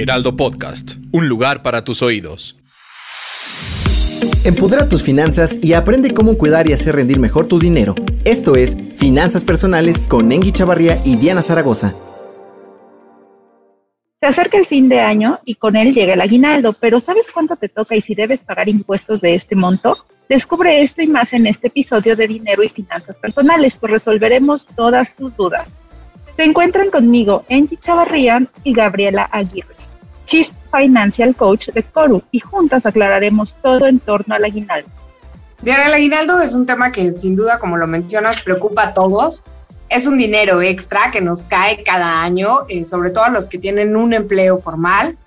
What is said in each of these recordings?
Heraldo Podcast, un lugar para tus oídos. Empodera tus finanzas y aprende cómo cuidar y hacer rendir mejor tu dinero. Esto es Finanzas Personales con Engi Chavarría y Diana Zaragoza. Se acerca el fin de año y con él llega el aguinaldo, pero ¿sabes cuánto te toca y si debes pagar impuestos de este monto? Descubre esto y más en este episodio de Dinero y Finanzas Personales, pues resolveremos todas tus dudas. Se encuentran conmigo Angie Chavarría y Gabriela Aguirre, Chief Financial Coach de Coru, y juntas aclararemos todo en torno al aguinaldo. Diana, el aguinaldo es un tema que sin duda, como lo mencionas, preocupa a todos. Es un dinero extra que nos cae cada año, eh, sobre todo a los que tienen un empleo formal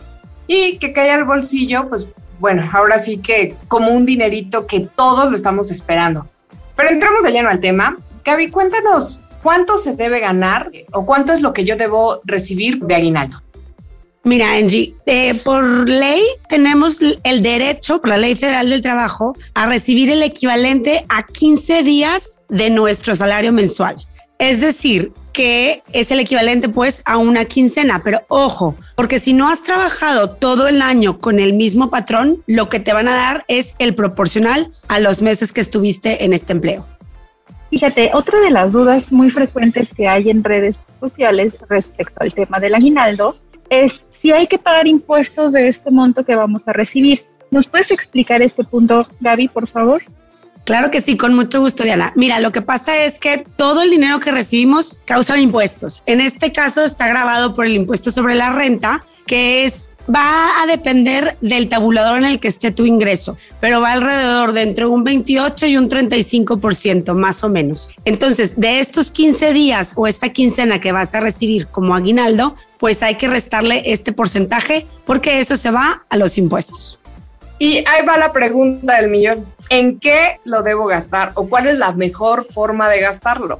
y que cae al bolsillo, pues bueno, ahora sí que como un dinerito que todos lo estamos esperando. Pero entramos de lleno al tema. Gaby, cuéntanos cuánto se debe ganar o cuánto es lo que yo debo recibir de aguinaldo. Mira, Angie, eh, por ley tenemos el derecho, por la ley federal del trabajo, a recibir el equivalente a 15 días de nuestro salario mensual. Es decir, que es el equivalente pues a una quincena, pero ojo, porque si no has trabajado todo el año con el mismo patrón, lo que te van a dar es el proporcional a los meses que estuviste en este empleo. Fíjate, otra de las dudas muy frecuentes que hay en redes sociales respecto al tema del aguinaldo es si hay que pagar impuestos de este monto que vamos a recibir. ¿Nos puedes explicar este punto, Gaby, por favor? Claro que sí, con mucho gusto, Diana. Mira, lo que pasa es que todo el dinero que recibimos causa impuestos. En este caso está grabado por el impuesto sobre la renta, que es va a depender del tabulador en el que esté tu ingreso, pero va alrededor de entre un 28 y un 35% más o menos. Entonces, de estos 15 días o esta quincena que vas a recibir como aguinaldo, pues hay que restarle este porcentaje porque eso se va a los impuestos. Y ahí va la pregunta del millón. ¿En qué lo debo gastar o cuál es la mejor forma de gastarlo?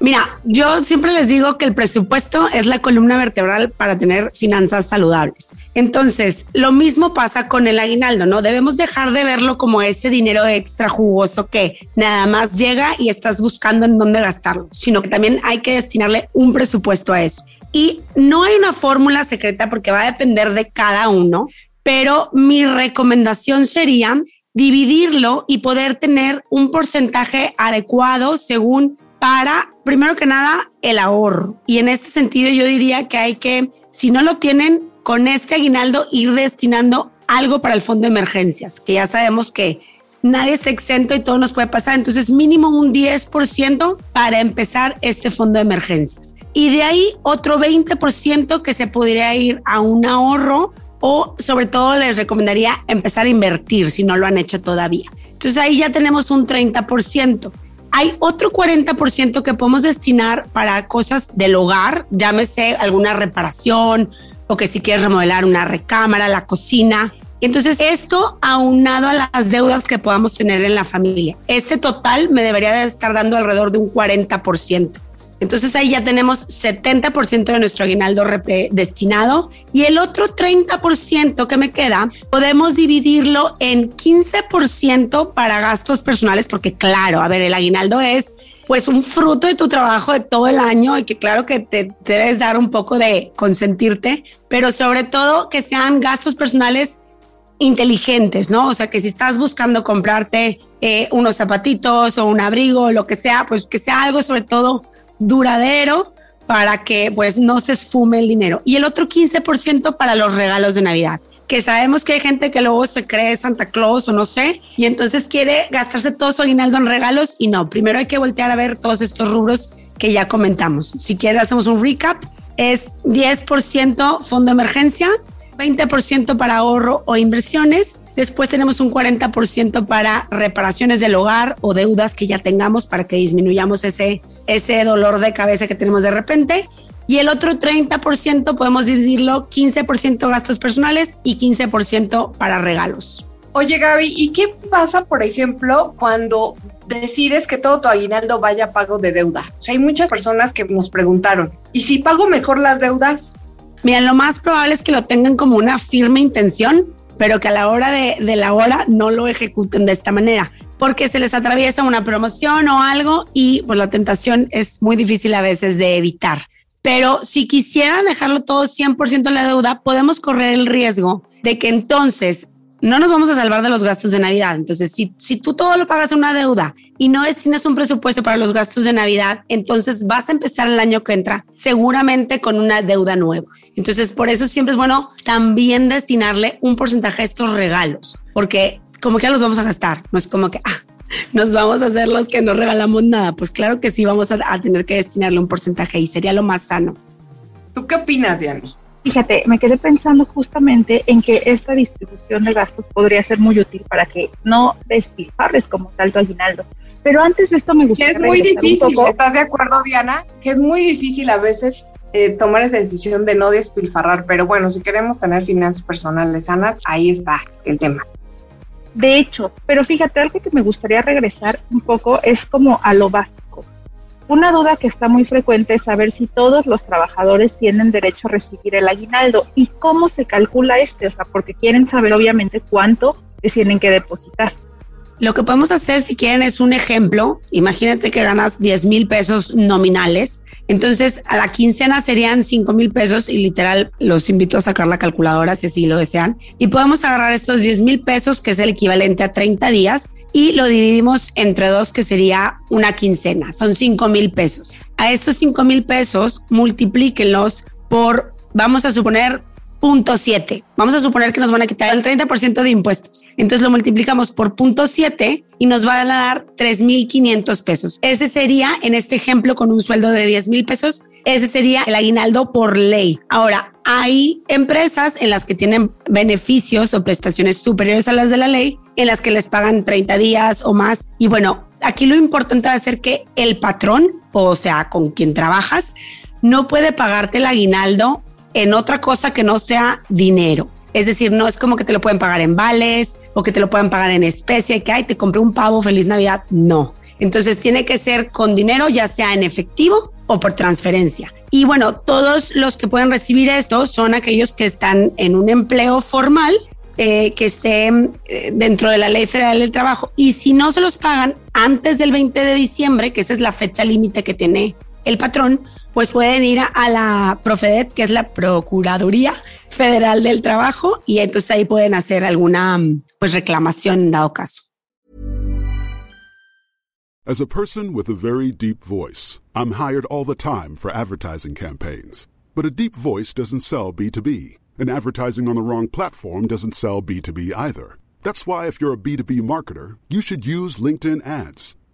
Mira, yo siempre les digo que el presupuesto es la columna vertebral para tener finanzas saludables. Entonces, lo mismo pasa con el aguinaldo, ¿no? Debemos dejar de verlo como ese dinero extra jugoso que nada más llega y estás buscando en dónde gastarlo, sino que también hay que destinarle un presupuesto a eso. Y no hay una fórmula secreta porque va a depender de cada uno, pero mi recomendación sería dividirlo y poder tener un porcentaje adecuado según para, primero que nada, el ahorro. Y en este sentido yo diría que hay que, si no lo tienen, con este aguinaldo ir destinando algo para el fondo de emergencias, que ya sabemos que nadie está exento y todo nos puede pasar. Entonces, mínimo un 10% para empezar este fondo de emergencias. Y de ahí otro 20% que se podría ir a un ahorro o sobre todo les recomendaría empezar a invertir si no lo han hecho todavía. Entonces ahí ya tenemos un 30%. Hay otro 40% que podemos destinar para cosas del hogar, llámese alguna reparación o que si quieres remodelar una recámara, la cocina. Entonces esto aunado a las deudas que podamos tener en la familia. Este total me debería de estar dando alrededor de un 40%. Entonces ahí ya tenemos 70% de nuestro aguinaldo destinado y el otro 30% que me queda podemos dividirlo en 15% para gastos personales porque claro, a ver, el aguinaldo es pues un fruto de tu trabajo de todo el año y que claro que te, debes dar un poco de consentirte, pero sobre todo que sean gastos personales inteligentes, ¿no? O sea, que si estás buscando comprarte eh, unos zapatitos o un abrigo lo que sea, pues que sea algo sobre todo duradero para que pues no se esfume el dinero. Y el otro 15% para los regalos de Navidad, que sabemos que hay gente que luego se cree Santa Claus o no sé, y entonces quiere gastarse todo su aguinaldo en regalos y no, primero hay que voltear a ver todos estos rubros que ya comentamos. Si quieres hacemos un recap, es 10% fondo de emergencia, 20% para ahorro o inversiones, después tenemos un 40% para reparaciones del hogar o deudas que ya tengamos para que disminuyamos ese ese dolor de cabeza que tenemos de repente. Y el otro 30% podemos dividirlo 15% gastos personales y 15% para regalos. Oye Gaby, ¿y qué pasa, por ejemplo, cuando decides que todo tu aguinaldo vaya a pago de deuda? O sea, hay muchas personas que nos preguntaron, ¿y si pago mejor las deudas? Mira, lo más probable es que lo tengan como una firme intención, pero que a la hora de, de la hora no lo ejecuten de esta manera porque se les atraviesa una promoción o algo y pues la tentación es muy difícil a veces de evitar. Pero si quisieran dejarlo todo 100% en la deuda, podemos correr el riesgo de que entonces no nos vamos a salvar de los gastos de Navidad. Entonces, si, si tú todo lo pagas en una deuda y no tienes un presupuesto para los gastos de Navidad, entonces vas a empezar el año que entra seguramente con una deuda nueva. Entonces, por eso siempre es bueno también destinarle un porcentaje a estos regalos, porque como que ya los vamos a gastar, no es como que, ah, nos vamos a hacer los que no regalamos nada. Pues claro que sí, vamos a, a tener que destinarle un porcentaje y sería lo más sano. ¿Tú qué opinas, Diana? Fíjate, me quedé pensando justamente en que esta distribución de gastos podría ser muy útil para que no despilfarres como tal tu aguinaldo. Pero antes de esto me gustaría... es muy difícil, ¿estás de acuerdo, Diana? Que es muy difícil a veces eh, tomar esa decisión de no despilfarrar, pero bueno, si queremos tener finanzas personales sanas, ahí está el tema. De hecho, pero fíjate, algo que me gustaría regresar un poco es como a lo básico. Una duda que está muy frecuente es saber si todos los trabajadores tienen derecho a recibir el aguinaldo y cómo se calcula este, o sea, porque quieren saber obviamente cuánto les tienen que depositar. Lo que podemos hacer, si quieren, es un ejemplo. Imagínate que ganas 10 mil pesos nominales. Entonces, a la quincena serían 5 mil pesos y literal los invito a sacar la calculadora si así lo desean. Y podemos agarrar estos 10 mil pesos, que es el equivalente a 30 días, y lo dividimos entre dos, que sería una quincena. Son 5 mil pesos. A estos 5 mil pesos, multiplíquenlos por, vamos a suponer, 7. Vamos a suponer que nos van a quitar el 30% de impuestos. Entonces lo multiplicamos por punto 7 y nos van a dar 3.500 pesos. Ese sería, en este ejemplo, con un sueldo de 10 mil pesos, ese sería el aguinaldo por ley. Ahora, hay empresas en las que tienen beneficios o prestaciones superiores a las de la ley, en las que les pagan 30 días o más. Y bueno, aquí lo importante va a ser que el patrón, o sea, con quien trabajas, no puede pagarte el aguinaldo en otra cosa que no sea dinero. Es decir, no es como que te lo pueden pagar en vales o que te lo pueden pagar en especie, que ay, te compré un pavo, feliz Navidad. No. Entonces tiene que ser con dinero, ya sea en efectivo o por transferencia. Y bueno, todos los que pueden recibir esto son aquellos que están en un empleo formal, eh, que estén eh, dentro de la Ley Federal del Trabajo. Y si no se los pagan antes del 20 de diciembre, que esa es la fecha límite que tiene el patrón, pues pueden ir a, la Profedet, que es la Procuraduría Federal del Trabajo, y entonces ahí pueden hacer alguna pues reclamación en dado caso. As a person with a very deep voice, I'm hired all the time for advertising campaigns. But a deep voice doesn't sell B2B, and advertising on the wrong platform doesn't sell B2B either. That's why if you're a B2B marketer, you should use LinkedIn ads.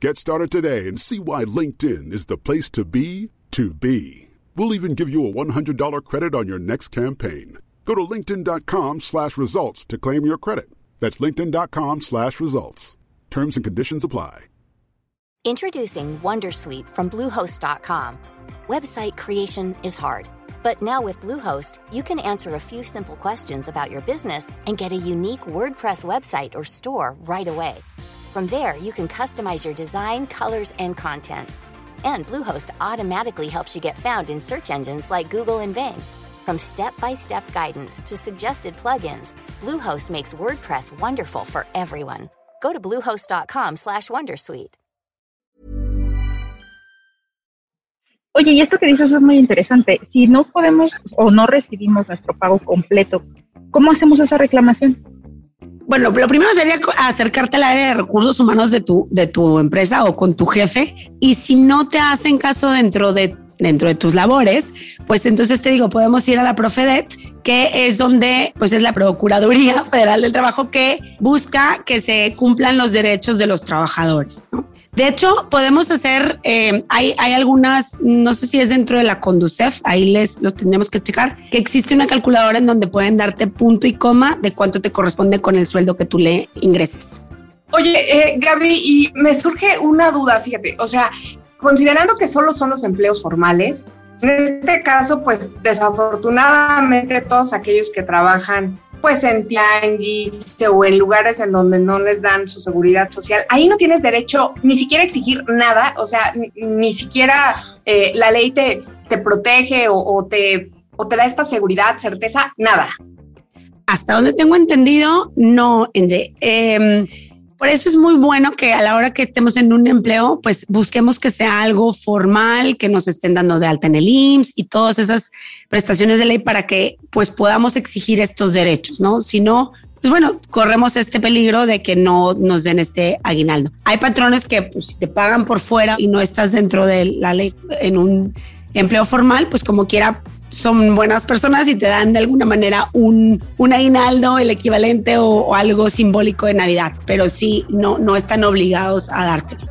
Get started today and see why LinkedIn is the place to be to be. We'll even give you a $100 credit on your next campaign. Go to linkedin.com slash results to claim your credit. That's linkedin.com slash results. Terms and conditions apply. Introducing Wondersuite from Bluehost.com. Website creation is hard, but now with Bluehost, you can answer a few simple questions about your business and get a unique WordPress website or store right away. From there, you can customize your design, colors, and content. And Bluehost automatically helps you get found in search engines like Google and Bing. From step-by-step guidance to suggested plugins, Bluehost makes WordPress wonderful for everyone. Go to bluehost.com/wondersuite. Oye, y esto que dices es muy interesante. Si no podemos o no recibimos nuestro pago completo, ¿cómo hacemos esa reclamación? Bueno, lo primero sería acercarte al área de recursos humanos de tu, de tu empresa o con tu jefe. Y si no te hacen caso dentro de, dentro de tus labores, pues entonces te digo, podemos ir a la Profedet, que es donde, pues es la Procuraduría Federal del Trabajo que busca que se cumplan los derechos de los trabajadores. De hecho, podemos hacer, eh, hay, hay algunas, no sé si es dentro de la Conducef, ahí les los tendremos que checar, que existe una calculadora en donde pueden darte punto y coma de cuánto te corresponde con el sueldo que tú le ingreses. Oye, eh, Gaby, y me surge una duda, fíjate, o sea, considerando que solo son los empleos formales, en este caso, pues desafortunadamente todos aquellos que trabajan pues en tianguis o en lugares en donde no les dan su seguridad social, ahí no tienes derecho ni siquiera a exigir nada, o sea, ni, siquiera eh, la ley te, te protege o, te, o te da esta seguridad, certeza, nada. Hasta donde tengo entendido, no, Enge. Eh, por eso es muy bueno que a la hora que estemos en un empleo, pues busquemos que sea algo formal, que nos estén dando de alta en el IMSS y todas esas prestaciones de ley para que pues podamos exigir estos derechos, ¿no? Si no, pues bueno, corremos este peligro de que no nos den este aguinaldo. Hay patrones que pues, te pagan por fuera y no estás dentro de la ley en un empleo formal, pues como quiera son buenas personas y te dan de alguna manera un, un aguinaldo, el equivalente o, algo simbólico de Navidad, pero sí, no, no están obligados a dártelo.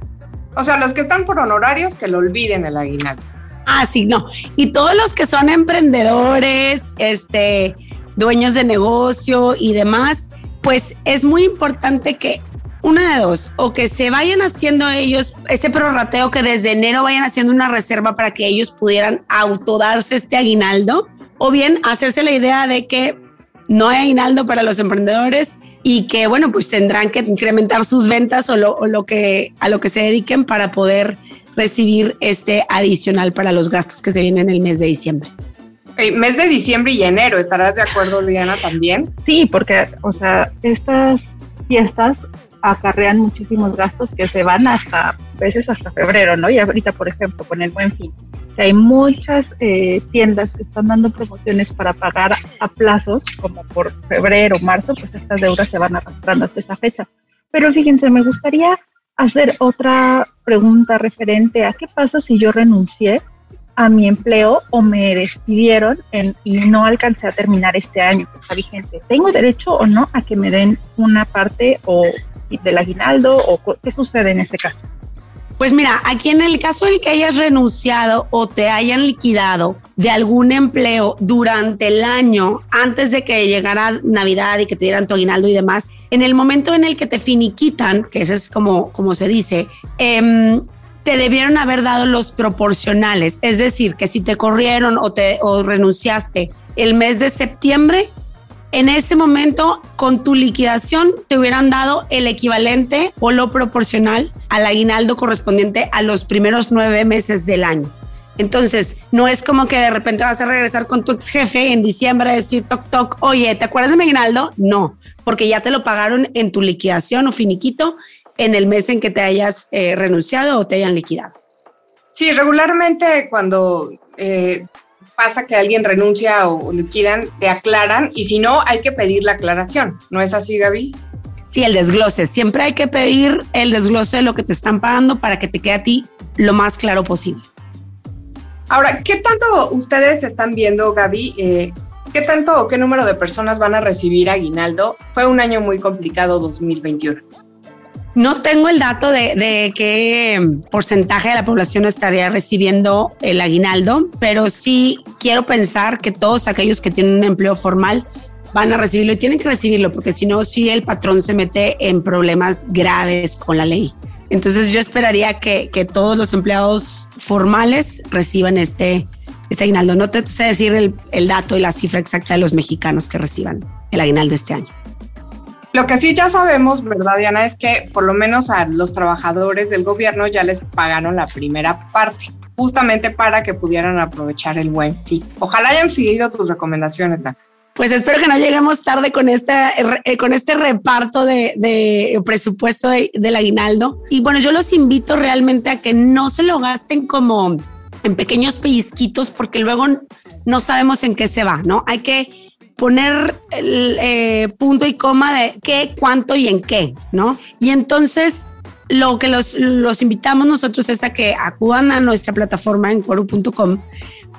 O sea, los que están por honorarios, que lo olviden el aguinaldo. Ah, sí, no. Y todos los que son emprendedores, este, dueños de negocio y demás, pues es muy importante que una de dos, o que se vayan haciendo ellos este prorrateo, que desde enero vayan haciendo una reserva para que ellos pudieran autodarse este aguinaldo, o bien hacerse la idea de que no hay aguinaldo para los emprendedores y que, bueno, pues tendrán que incrementar sus ventas o lo, que, a lo que se dediquen para poder recibir este adicional para los gastos que se vienen en el mes de diciembre. mes de diciembre y enero, ¿estarás de acuerdo, Diana, también? Sí, porque, o sea, estas fiestas acarrean muchísimos gastos que se van hasta, a veces hasta febrero, ¿no? Y ahorita, por ejemplo, con el buen fin, hay muchas eh, tiendas que están dando promociones para pagar a plazos, como por febrero, marzo, pues estas deudas se van arrastrando hasta esa fecha. Pero fíjense, me gustaría hacer otra pregunta referente a qué pasa si yo renuncié a mi empleo o me despidieron y no alcancé a terminar este año que está vigente. ¿Tengo derecho o no a que me den una parte o del aguinaldo o qué sucede en este caso? Pues mira, aquí en el caso del que hayas renunciado o te hayan liquidado de algún empleo durante el año antes de que llegara Navidad y que te dieran tu aguinaldo y demás, en el momento en el que te finiquitan, que ese es como, como se dice, eh, te debieron haber dado los proporcionales. Es decir, que si te corrieron o, te, o renunciaste el mes de septiembre, en ese momento con tu liquidación te hubieran dado el equivalente o lo proporcional al aguinaldo correspondiente a los primeros nueve meses del año. Entonces, no es como que de repente vas a regresar con tu ex jefe en diciembre a decir toc toc, oye, ¿te acuerdas de mi aguinaldo? No, porque ya te lo pagaron en tu liquidación o finiquito en el mes en que te hayas eh, renunciado o te hayan liquidado. Sí, regularmente cuando eh, pasa que alguien renuncia o liquidan, te aclaran y si no, hay que pedir la aclaración. ¿No es así, Gaby? Sí, el desglose. Siempre hay que pedir el desglose de lo que te están pagando para que te quede a ti lo más claro posible. Ahora, ¿qué tanto ustedes están viendo, Gaby? Eh, ¿Qué tanto o qué número de personas van a recibir aguinaldo? Fue un año muy complicado 2021. No tengo el dato de, qué porcentaje de la población estaría recibiendo el aguinaldo, pero sí quiero pensar que todos aquellos que tienen un empleo formal van a recibirlo y tienen que recibirlo, porque si no, sí el patrón se mete en problemas graves con la ley. Entonces yo esperaría que, todos los empleados formales reciban este, este aguinaldo. No te sé decir el, el dato y la cifra exacta de los mexicanos que reciban el aguinaldo este año. Lo que sí ya sabemos, ¿verdad, Diana? Es que por lo menos a los trabajadores del gobierno ya les pagaron la primera parte, justamente para que pudieran aprovechar el buen fin. Ojalá hayan seguido tus recomendaciones, Dan. Pues espero que no lleguemos tarde con, esta, eh, con este reparto de, presupuesto del aguinaldo. Y bueno, yo los invito realmente a que no se lo gasten como en pequeños pellizquitos porque luego no sabemos en qué se va, ¿no? Hay que poner el eh, punto y coma de qué, cuánto y en qué, ¿no? Y entonces lo que los, los invitamos nosotros es a que acudan a nuestra plataforma en quoru.com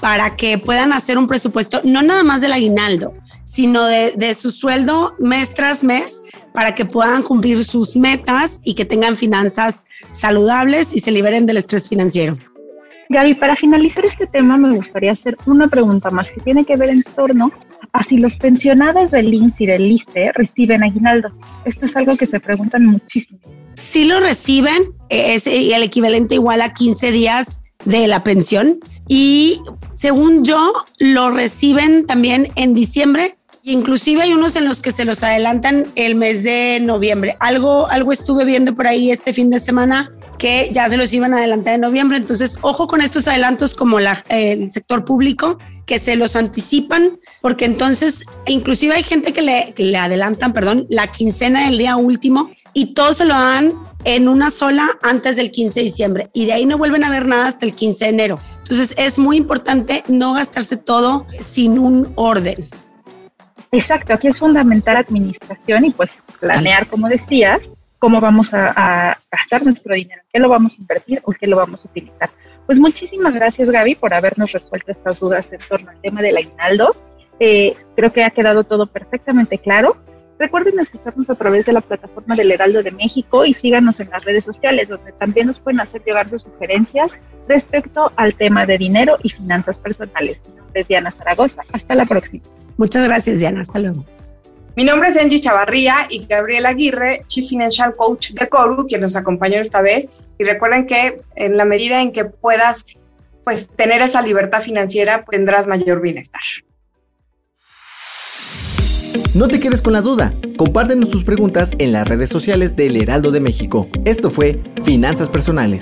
para que puedan hacer un presupuesto, no nada más del aguinaldo, sino de, de su sueldo mes tras mes para que puedan cumplir sus metas y que tengan finanzas saludables y se liberen del estrés financiero. Gaby, para finalizar este tema me gustaría hacer una pregunta más que tiene que ver en torno a si los pensionados del INS y del ISTE reciben aguinaldo. Esto es algo que se preguntan muchísimo. Si lo reciben, es el equivalente igual a 15 días de la pensión y según yo lo reciben también en diciembre Inclusive hay unos en los que se los adelantan el mes de noviembre. Algo, algo estuve viendo por ahí este fin de semana que ya se los iban a adelantar en noviembre. Entonces, ojo con estos adelantos como el sector público, que se los anticipan, porque entonces, inclusive hay gente que le, que le adelantan, perdón, la quincena del día último y todo se lo dan en una sola antes del 15 de diciembre y de ahí no vuelven a ver nada hasta el 15 de enero. Entonces es muy importante no gastarse todo sin un orden. Exacto, aquí es fundamental administración y pues planear, como decías, cómo vamos a, gastar nuestro dinero, qué lo vamos a invertir o qué lo vamos a utilizar. Pues muchísimas gracias Gaby por habernos resuelto estas dudas en torno al tema del aguinaldo. Eh, creo que ha quedado todo perfectamente claro. Recuerden escucharnos a través de la plataforma del Heraldo de México y síganos en las redes sociales, donde también nos pueden hacer llegar sus sugerencias respecto al tema de dinero y finanzas personales. Mi nombre es Diana Zaragoza. Hasta la próxima. Muchas gracias, Diana. Hasta luego. Mi nombre es Angie Chavarría y Gabriela Aguirre, Chief Financial Coach de Coru, quien nos acompañó esta vez. Y recuerden que en la medida en que puedas pues, tener esa libertad financiera, tendrás mayor bienestar. No te quedes con la duda. Compártenos tus preguntas en las redes sociales del Heraldo de México. Esto fue Finanzas Personales.